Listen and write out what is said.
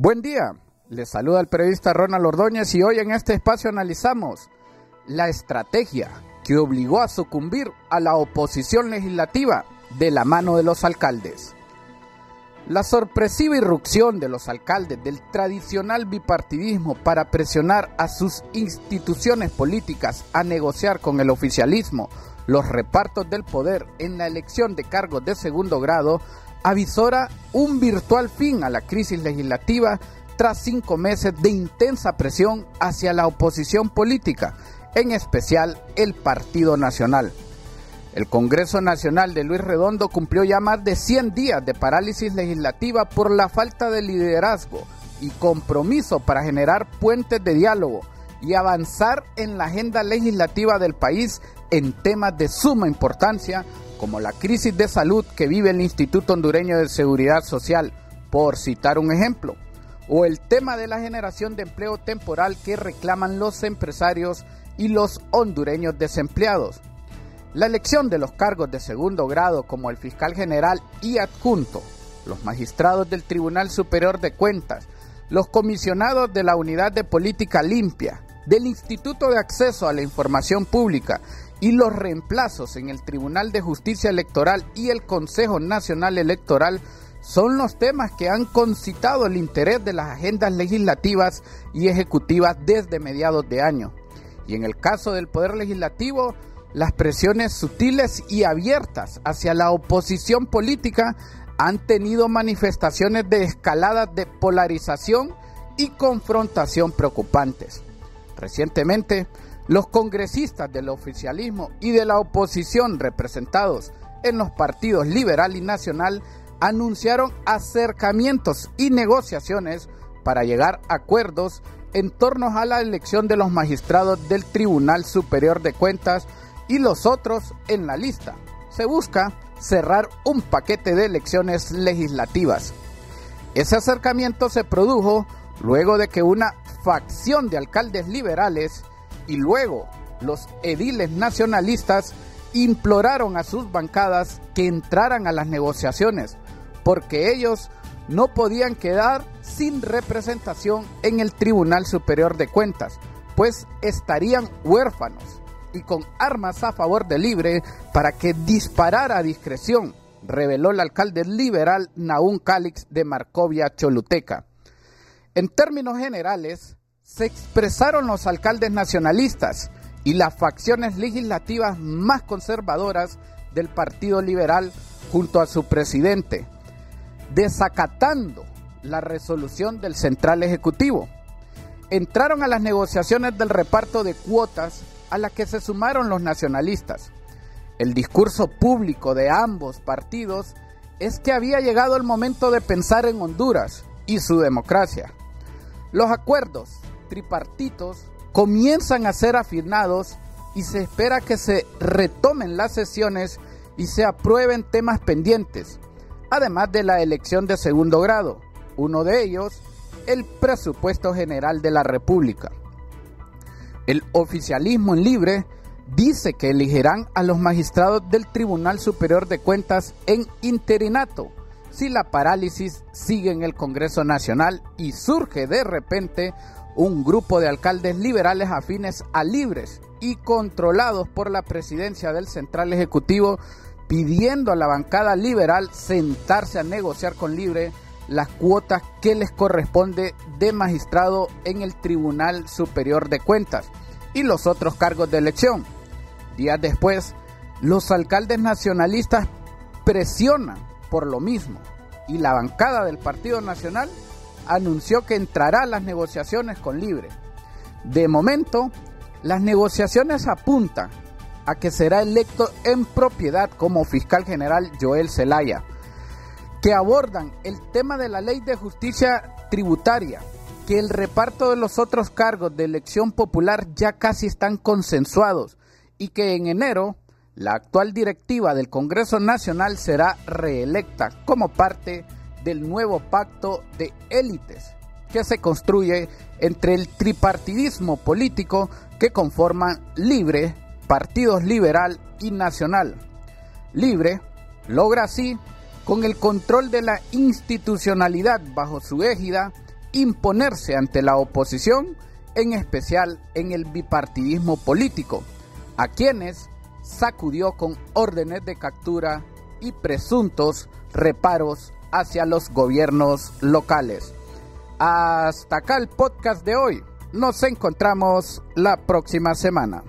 Buen día, les saluda el periodista Ronald Ordóñez y hoy en este espacio analizamos la estrategia que obligó a sucumbir a la oposición legislativa de la mano de los alcaldes. La sorpresiva irrupción de los alcaldes del tradicional bipartidismo para presionar a sus instituciones políticas a negociar con el oficialismo los repartos del poder en la elección de cargos de segundo grado avisora un virtual fin a la crisis legislativa tras cinco meses de intensa presión hacia la oposición política, en especial el Partido Nacional. El Congreso Nacional de Luis Redondo cumplió ya más de 100 días de parálisis legislativa por la falta de liderazgo y compromiso para generar puentes de diálogo y avanzar en la agenda legislativa del país en temas de suma importancia como la crisis de salud que vive el Instituto Hondureño de Seguridad Social, por citar un ejemplo, o el tema de la generación de empleo temporal que reclaman los empresarios y los hondureños desempleados. La elección de los cargos de segundo grado como el fiscal general y adjunto, los magistrados del Tribunal Superior de Cuentas, los comisionados de la Unidad de Política Limpia, del Instituto de Acceso a la Información Pública y los reemplazos en el Tribunal de Justicia Electoral y el Consejo Nacional Electoral son los temas que han concitado el interés de las agendas legislativas y ejecutivas desde mediados de año. Y en el caso del Poder Legislativo, las presiones sutiles y abiertas hacia la oposición política han tenido manifestaciones de escalada de polarización y confrontación preocupantes. Recientemente, los congresistas del oficialismo y de la oposición representados en los partidos liberal y nacional anunciaron acercamientos y negociaciones para llegar a acuerdos en torno a la elección de los magistrados del Tribunal Superior de Cuentas y los otros en la lista. Se busca cerrar un paquete de elecciones legislativas. Ese acercamiento se produjo luego de que una facción de alcaldes liberales y luego los ediles nacionalistas imploraron a sus bancadas que entraran a las negociaciones, porque ellos no podían quedar sin representación en el Tribunal Superior de Cuentas, pues estarían huérfanos y con armas a favor de Libre para que disparara a discreción, reveló el alcalde liberal Naún Calix de Marcovia Choluteca. En términos generales, se expresaron los alcaldes nacionalistas y las facciones legislativas más conservadoras del Partido Liberal junto a su presidente, desacatando la resolución del Central Ejecutivo. Entraron a las negociaciones del reparto de cuotas a las que se sumaron los nacionalistas. El discurso público de ambos partidos es que había llegado el momento de pensar en Honduras y su democracia. Los acuerdos tripartitos comienzan a ser afirmados y se espera que se retomen las sesiones y se aprueben temas pendientes, además de la elección de segundo grado, uno de ellos el presupuesto general de la República. El oficialismo en libre dice que elegirán a los magistrados del Tribunal Superior de Cuentas en interinato si la parálisis sigue en el Congreso Nacional y surge de repente un grupo de alcaldes liberales afines a libres y controlados por la presidencia del Central Ejecutivo pidiendo a la bancada liberal sentarse a negociar con Libre las cuotas que les corresponde de magistrado en el Tribunal Superior de Cuentas y los otros cargos de elección. Días después, los alcaldes nacionalistas presionan por lo mismo y la bancada del Partido Nacional anunció que entrará a las negociaciones con Libre. De momento, las negociaciones apuntan a que será electo en propiedad como fiscal general Joel Zelaya, que abordan el tema de la ley de justicia tributaria, que el reparto de los otros cargos de elección popular ya casi están consensuados y que en enero la actual directiva del Congreso Nacional será reelecta como parte de del nuevo pacto de élites que se construye entre el tripartidismo político que conforman Libre, Partidos Liberal y Nacional. Libre logra así, con el control de la institucionalidad bajo su égida, imponerse ante la oposición, en especial en el bipartidismo político, a quienes sacudió con órdenes de captura y presuntos reparos hacia los gobiernos locales. Hasta acá el podcast de hoy. Nos encontramos la próxima semana.